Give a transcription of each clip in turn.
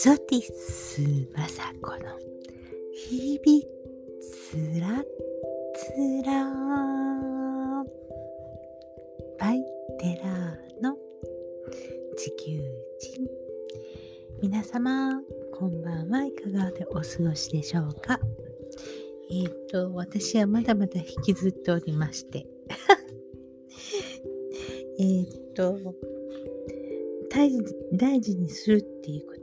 ソティスマサコの日々つらつらバイテラーの地球人皆様こんばんはいかがでお過ごしでしょうか？えっ、ー、と私はまだまだ引きずっておりまして。えっと大事大事にする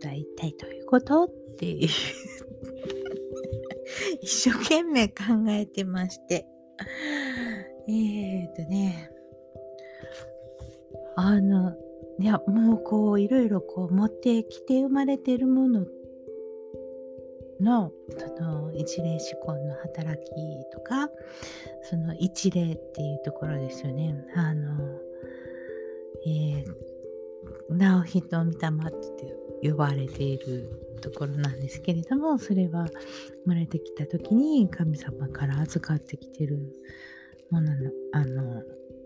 とは一体どういうことっていう。一生懸命考えてまして。えー、っとね。あのいやもうこういろいろこう持ってきて生まれてるもののその一例思考の働きとかその一例っていうところですよね。あのえー、直人御霊って呼ばれているところなんですけれどもそれは生まれてきた時に神様から預かってきてるもののあの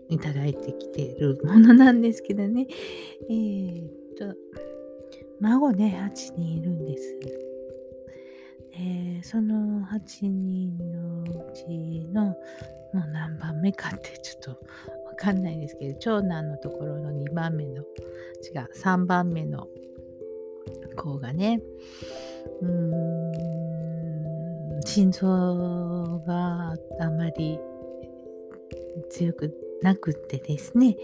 いただいてきてるものなんですけどねえー、っと孫ね8人いるんです。でその8人のうちのもう何番目かってちょっとかんないですけど長男のところの2番目の違う3番目の子がねうーん心臓があまり強くなくってですね、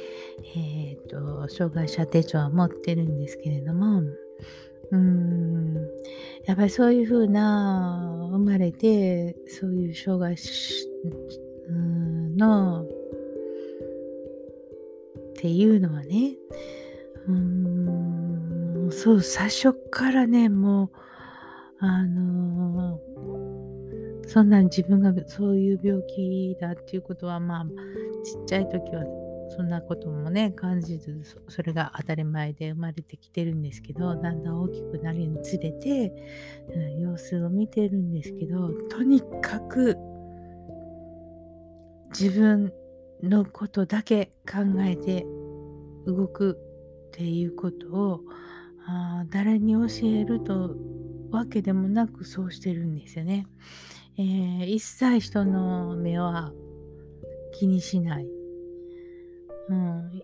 えっ、ー、と障害者手帳は持ってるんですけれどもうんやっぱりそういうふうな生まれてそういう障害のっていうのはね、うんーん、そう、最初からね、もう、あのー、そんなに自分がそういう病気だっていうことは、まあ、ちっちゃい時はそんなこともね、感じず、それが当たり前で生まれてきてるんですけど、だんだん大きくなるにつれて、うん、様子を見てるんですけど、とにかく自分のことだけ考えて動くっていうことをあ誰に教えるとわけでもなくそうしてるんですよね。えー、一切人の目は気にしない。うん、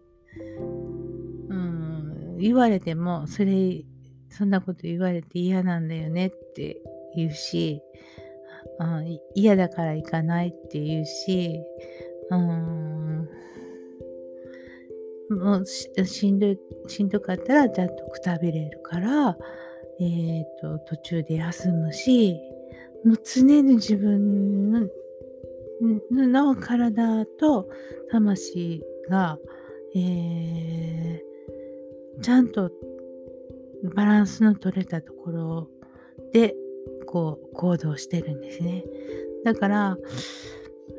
うん、言われてもそれそんなこと言われて嫌なんだよねって言うし、うん、嫌だから行かないって言うし、うん、もうしんどい、しんどかったらちゃんとくたびれるから、えっ、ー、と、途中で休むし、もう常に自分のの体と魂が、えー、ちゃんとバランスの取れたところでこう行動してるんですね。だから、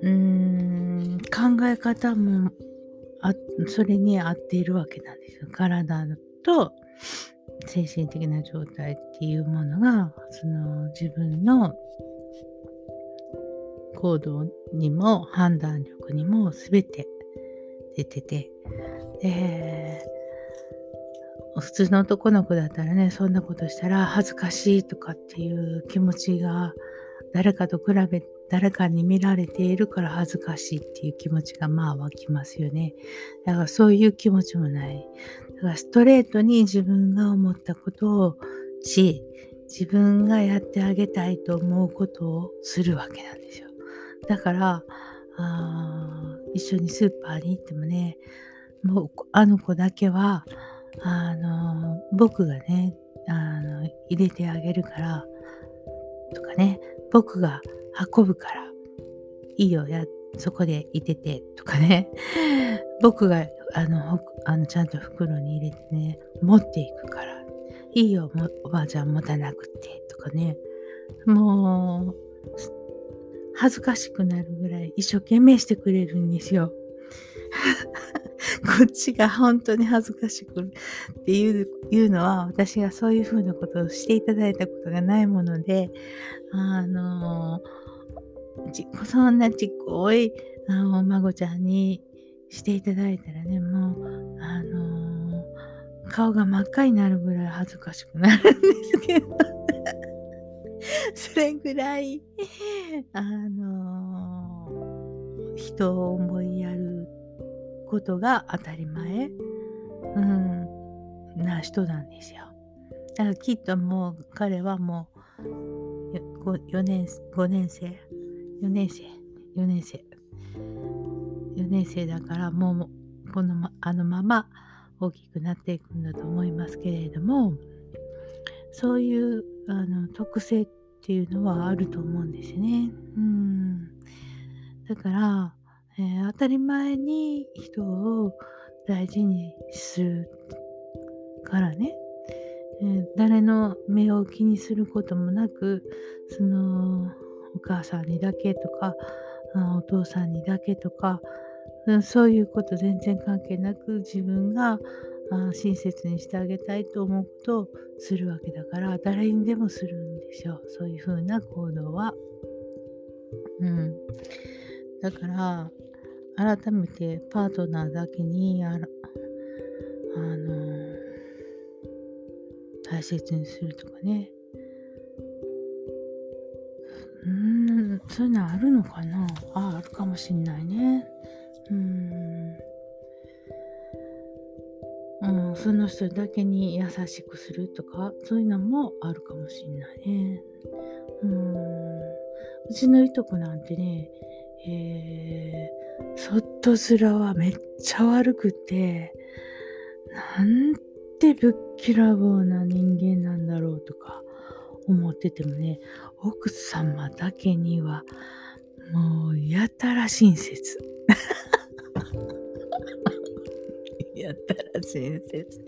うーん、考え方もあそれに合っているわけなんですよ。体と精神的な状態っていうものがその自分の行動にも判断力にも全て出てて普通の男の子だったらねそんなことしたら恥ずかしいとかっていう気持ちが誰かと比べ誰かに見られているから恥ずかしいっていう気持ちがまあ湧きますよね。だからそういう気持ちもない。だからストレートに自分が思ったことをし、自分がやってあげたいと思うことをするわけなんですよ。だから、あ一緒にスーパーに行ってもね、もうあの子だけは、あの僕がねあの入れてあげるからとかね僕が運ぶから、いいよ、や、そこでいてて、とかね。僕が、あの、あのちゃんと袋に入れてね、持っていくから、いいよ、おばあちゃん持たなくて、とかね。もう、恥ずかしくなるぐらい一生懸命してくれるんですよ。こっちが本当に恥ずかしくっていういうのは私がそういうふうなことをしていただいたことがないものであのーちっこそんなちっこいあお孫ちゃんにしていただいたらね、もう、あのー、顔が真っ赤になるぐらい恥ずかしくなるんですけど それぐらいあのー、人を思いやることが当たり前、うん、な人なんですよ。だからきっともう彼はもう 4, 年5年生4年生。4年生。4年生だからもうこの、ま、あのまま大きくなっていくんだと思いますけれどもそういうあの特性っていうのはあると思うんですね。うん。だから、えー、当たり前に人を大事にするからね、えー、誰の目を気にすることもなくそのお母さんにだけとかお父さんにだけとかそういうこと全然関係なく自分が親切にしてあげたいと思うことをするわけだから誰にでもするんですよそういうふうな行動は。うん、だから改めてパートナーだけにああの大切にするとかね。うんそういうのあるのかな？ああるかもしんないね。うん。うん、その人だけに優しくするとかそういうのもあるかもしんないね。うん。うちのいとこなんてね、えー、そっと面はめっちゃ悪くてなんてぶっきらぼうな人間なんだろうとか思っててもね奥様だけにはもうやたら親切。やたら親切。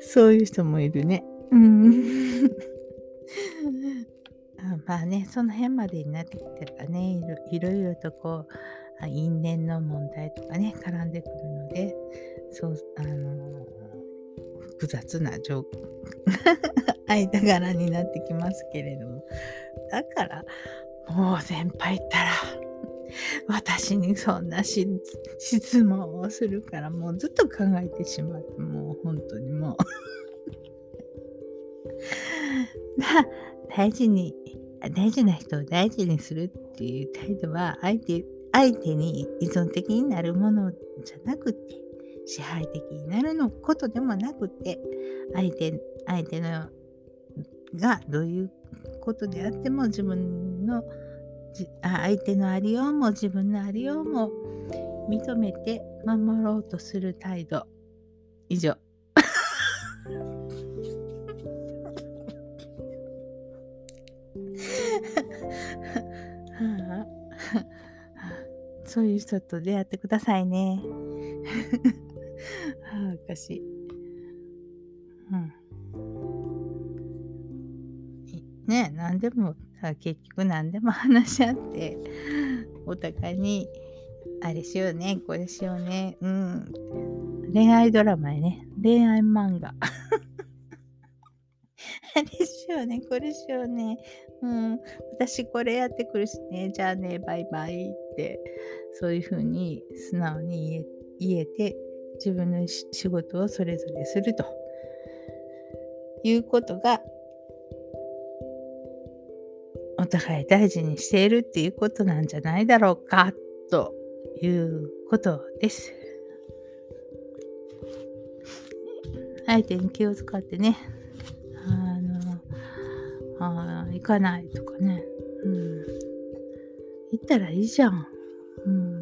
そういう人もいるね。うん。まあね、その辺までになってきてたらね、いろいろとこう、因縁の問題とかね、絡んでくるので、そう、あの複雑な状 間柄になってきますけれども。だから、もう先輩ったら、私にそんな質問をするからもうずっと考えてしまってもう本当にもう 大事に大事な人を大事にするっていう態度は相手相手に依存的になるものじゃなくて支配的になるのことでもなくて相手相手のがどういうことであっても自分の相手のありようも自分のありようも認めて守ろうとする態度。以上。そういう人と出会ってくださいね。かし。うん。ね何でも結局何でも話し合ってお互いにあれしようねこれしようねうん。恋愛ドラマやね。恋愛漫画。あれしようねこれしようね。うん。私これやってくるしね。じゃあねバイバイってそういうふうに素直に言えて。自分の仕事をそれぞれするということがお互い大事にしているっていうことなんじゃないだろうかということです。相手に気を使ってね、あの、あ行かないとかね、うん。行ったらいいじゃん。うん。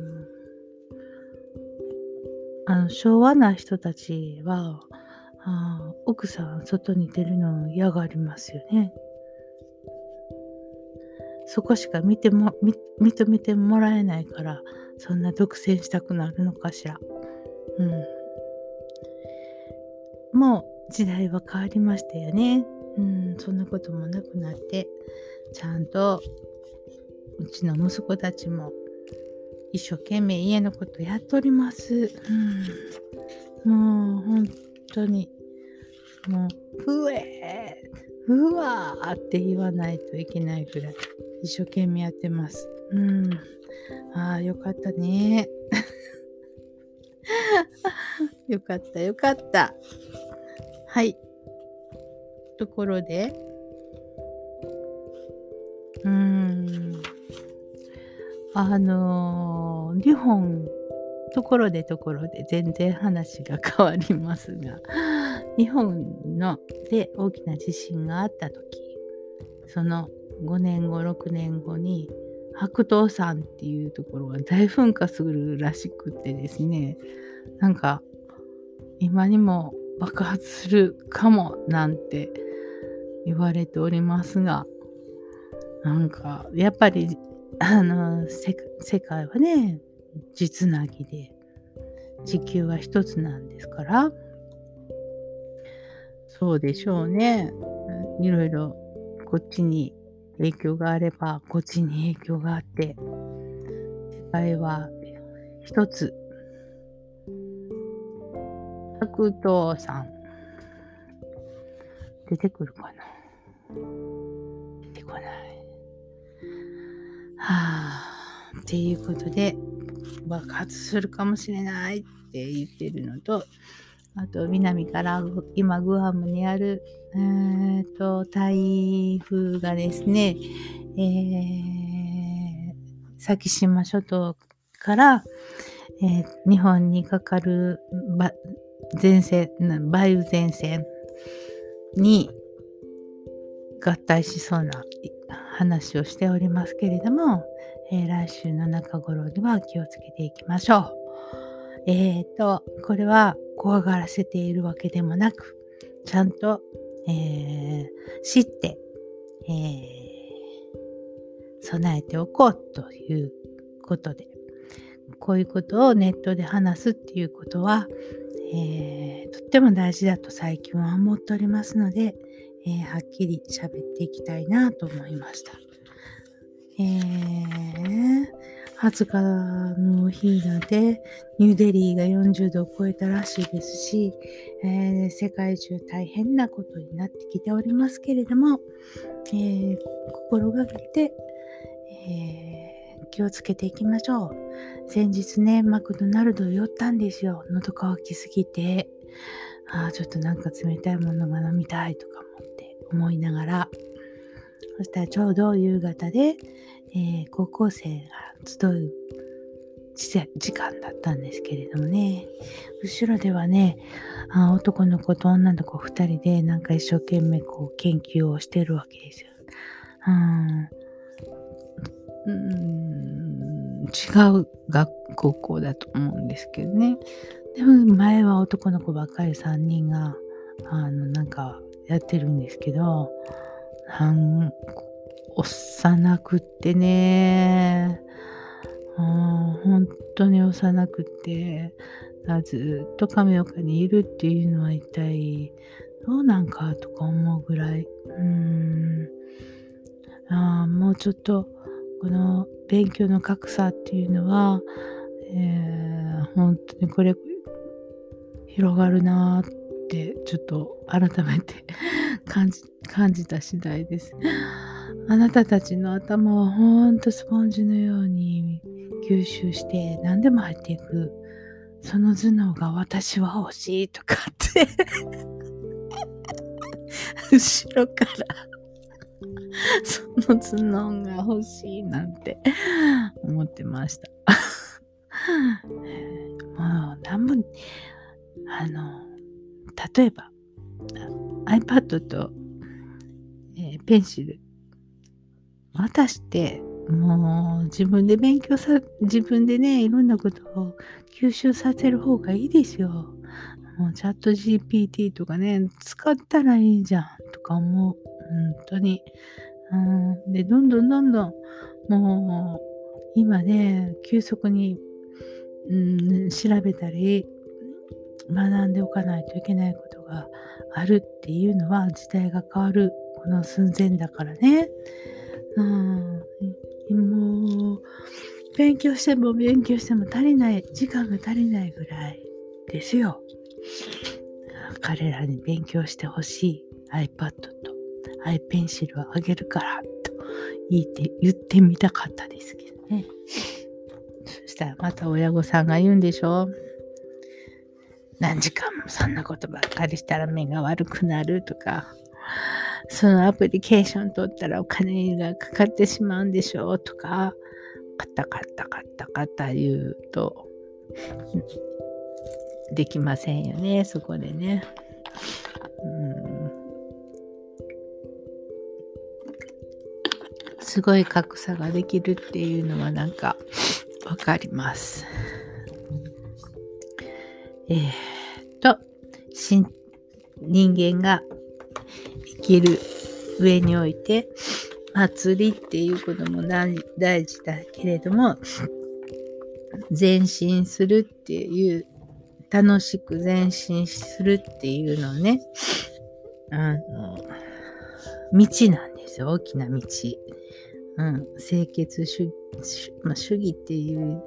あの、昭和な人たちは、あ奥さん外に出るの嫌がりますよね。そこしか見ても認めてもらえないからそんな独占したくなるのかしら。うん。もう時代は変わりましたよね。うん、そんなこともなくなってちゃんとうちの息子たちも一生懸命家のことやっております。うん、もう本当にもうふえーうわって言わないといけないぐらい一生懸命やってます。うん。ああ、よかったね。よかった、よかった。はい。ところで、うーん、あのー、日本、ところでところで全然話が変わりますが、日本ので大きな地震があった時、その5年後、6年後に、白桃山っていうところが大噴火するらしくてですね、なんか、今にも爆発するかもなんて言われておりますが、なんか、やっぱり、あの、世界はね、地つなぎで、地球は一つなんですから、そうでしょうね。いろいろこっちに影響があれば、こっちに影響があって、世界は一つ。白桃さん。出てくるかなあ、っていうことで、爆発するかもしれないって言ってるのと、あと南から今グアムにある、えーと、台風がですね、えー、先島諸島から、えー、日本にかかる前線、梅雨前線に合体しそうな話をしておりますけれども、えー、来週の中頃には気をつけていきましょう。えっ、ー、と、これは怖がらせているわけでもなく、ちゃんと、えー、知って、えー、備えておこうということで、こういうことをネットで話すっていうことは、えー、とっても大事だと最近は思っておりますので、えー、はっきり喋っていきたいなと思いました。えー、20日の日なんてニューデリーが40度を超えたらしいですし、えー、世界中大変なことになってきておりますけれども、えー、心がけて、えー、気をつけていきましょう。先日ね、マクドナルド寄ったんですよ。喉乾きすぎて。ああ、ちょっとなんか冷たいものが飲みたいとか思って思いながら。そしたらちょうど夕方で、えー、高校生が集う時間だったんですけれどもね、後ろではね、あ男の子と女の子2人でなんか一生懸命こう研究をしてるわけですよ。うん、違う学校だと思うんですけどね。でも前は男の子ばっかり3人が、あの、なんかやってるんですけど、なん幼くってね、本当に幼くってずっと亀岡にいるっていうのは一体どうなんかとか思うぐらい。うん。あもうちょっとこの勉強の格差っていうのは、えー、本当にこれ広がるなってちょっと改めて 感じ感じた次第です。あなたたちの頭はほんとスポンジのように吸収して何でも入っていく。その頭脳が私は欲しいとかって 後ろからその頭脳が欲しいなんて 思ってました。もう何分、あの、例えば iPad と、えー、ペンシル渡してもう自分で勉強さ、自分でね、いろんなことを吸収させる方がいいですよ。もうチャット GPT とかね、使ったらいいじゃんとか思う。本当に。うん、で、どんどんどんどん、もう、今ね、急速に、うん、調べたり、学んでおかないといけないことがあるっていうのは、時代が変わる、この寸前だからね。うん、もう、勉強しても勉強しても足りない、時間が足りないぐらいですよ。彼らに勉強してほしい iPad と iPencil をあげるからと言って言ってみたかったですけどね。そしたらまた親御さんが言うんでしょ何時間もそんなことばっかりしたら目が悪くなるとか、そのアプリケーション取ったらお金がかかってしまうんでしょうとか、カタカタカタカタ言うと、できませんよね、そこでね。うんすごい格差ができるっていうのはなんかわかります。えー、人間が生きる上において、祭りっていうことも大事だけれども、前進するっていう、楽しく前進するっていうのね、あの、道なんですよ、大きな道。うん、清潔主義、まあ、主義っていう、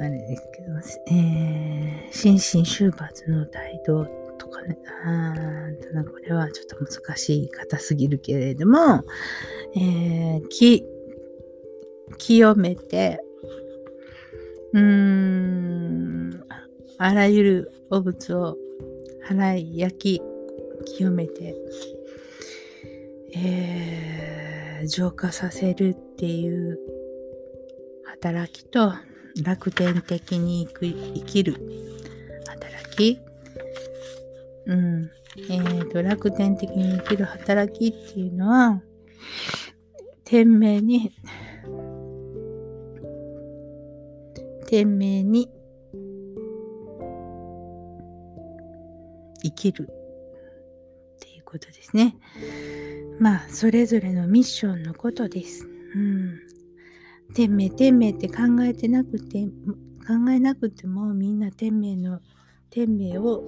あれですけど、えー、心身修罰の態度とかね、あただこれはちょっと難しい言い方すぎるけれども、えー、き、清めて、うーん、あらゆる汚物を払い、焼き、清めて、えー、浄化させるっていう働きと楽天的に生きる働き、うん。えっ、ー、と、楽天的に生きる働きっていうのは、天命に、天命に生きるっていうことですね。まあ、それぞれのミッションのことです。うん。天命、天命って考えてなくて、考えなくてもみんな天命の、天命を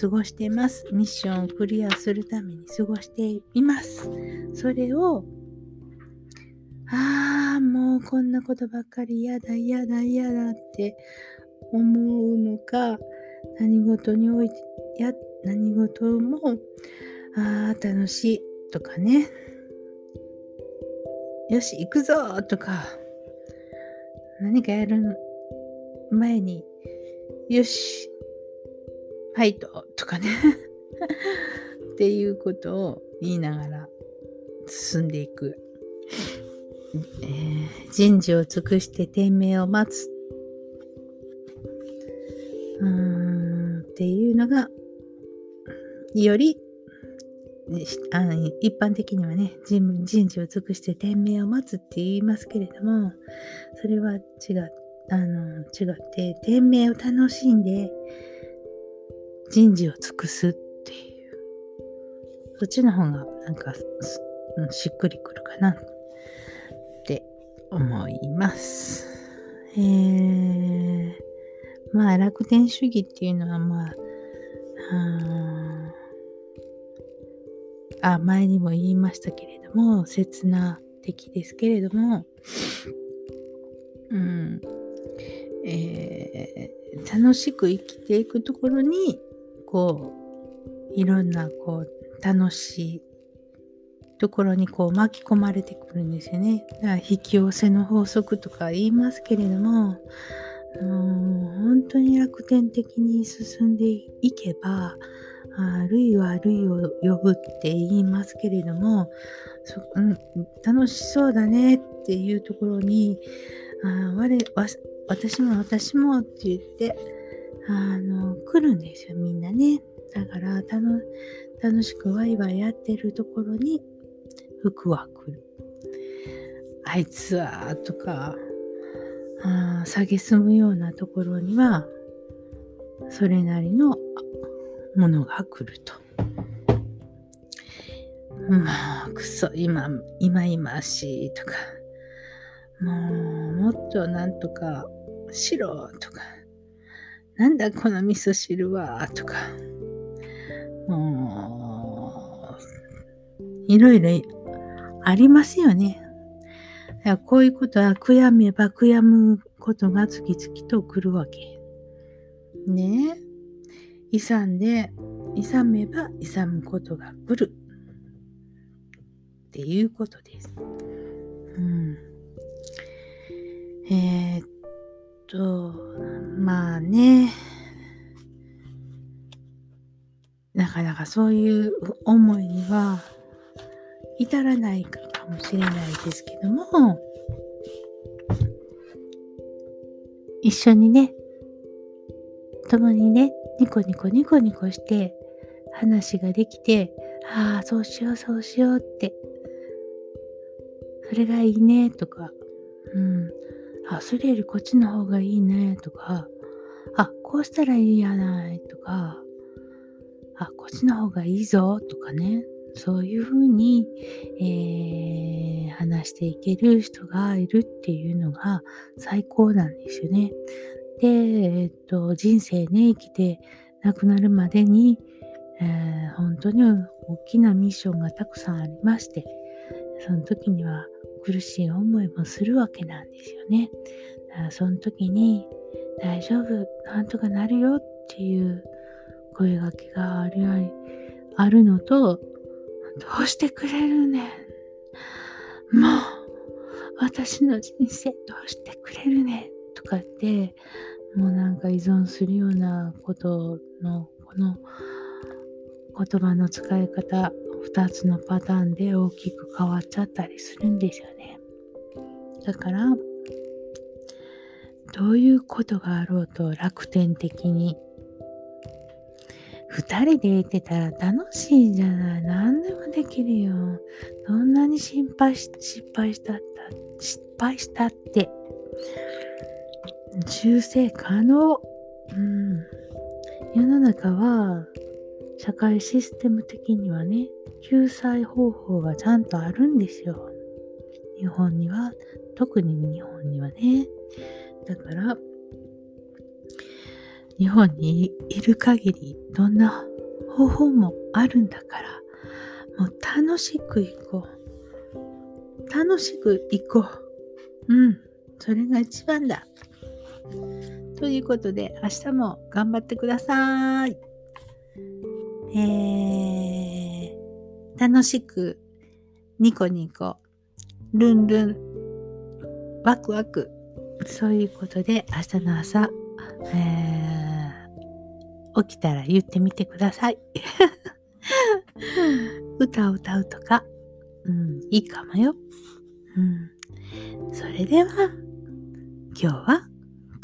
過ごしてます。ミッションをクリアするために過ごしています。それを、ああ、もうこんなことばっかり嫌だ、嫌だ、嫌だって思うのか、何事において、や、何事も、ああ、楽しいとかね、よし、行くぞとか、何かやる前に、よし、ファイトとかね っていうことを言いながら進んでいく。えー、人事を尽くして天命を待つ。うーんっていうのが、よりあの一般的にはね人、事を尽くして天命を待つって言いますけれども、それは違あの違って、天命を楽しんで、人事を尽くすっていう、そっちの方がなんか、しっくりくるかなって思います。えー、まあ楽天主義っていうのはまあ、ああ前にも言いましたけれども、刹那的ですけれども、うん、えー、楽しく生きていくところにこういろんなこう楽しいところにこう巻き込まれてくるんですよね。だから引き寄せの法則とか言いますけれども、本当に楽天的に進んでいけば、類は類を呼ぶって言いますけれども、そうん、楽しそうだねっていうところに、あ我私も私もって言って、あの、来るんですよ、みんなね。だから楽しくワイワイやってるところに服は来る。あいつは、とか、あ下げすむようなところには、それなりのものが来ると。まあ、くそ、今、今今しいとか、もう、もっとなんとかしろとか、なんだこの味噌汁は、とか、もう、いろいろありますよね。こういうことは悔やめば悔やむことが次々と来るわけ。ねえ。勇んで、勇めば勇むことが来る。っていうことです。うん。えー、っと、まあねな、かなかそういう思いには至らないかもしれないですけども、一緒にね、共にね、ニコニコニコニコして話ができて、ああ、そうしよう、そうしようって、それがいいね、とか、うん、あ、それよりこっちの方がいいね、とか、あ、こうしたらいいやない、とか、あ、こっちの方がいいぞ、とかね、そういうふうに、えー、話していける人がいるっていうのが最高なんですよね。で、えっと、人生ね、生きて亡くなるまでに、えー、本当に大きなミッションがたくさんありまして、その時には苦しい思いもするわけなんですよね。だからその時に、大丈夫、なんとかなるよっていう声がけがあるあるのと、どうしてくれるねん。もう、私の人生どうしてくれるねん。とかって、もうなんか依存するようなことの、この言葉の使い方、2つのパターンで大きく変わっちゃったりするんですよね。だから、どういうことがあろうと楽天的に二人で行ってたら楽しいじゃない？何でもできるよ。どんなに心配し、失敗したった、失敗したって、修正可能。うん。世の中は、社会システム的にはね、救済方法がちゃんとあるんですよ。日本には、特に日本にはね。だから、日本にいる限りどんな方法もあるんだからもう楽しく行こう楽しく行こううんそれが一番だということで明日も頑張ってくださいえー、楽しくニコニコルンルンワクワクそういうことで明日の朝、えー起きたら言ってみてください。歌を歌うとか、うん、いいかもよ。うん。それでは、今日は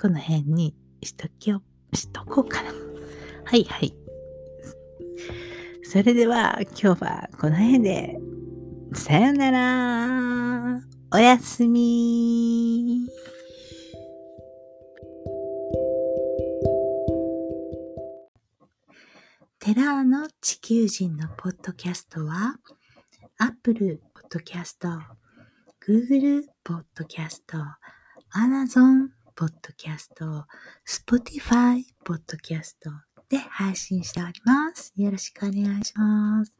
この辺にしときを、しとこうかな。はいはい。それでは今日はこの辺で、さよなら。おやすみ。テラーの地球人のポッドキャストは、Apple Podcast、Google Podcast、Amazon ポッドキャスト、Spotify ポッドキャストで配信しております。よろしくお願いします。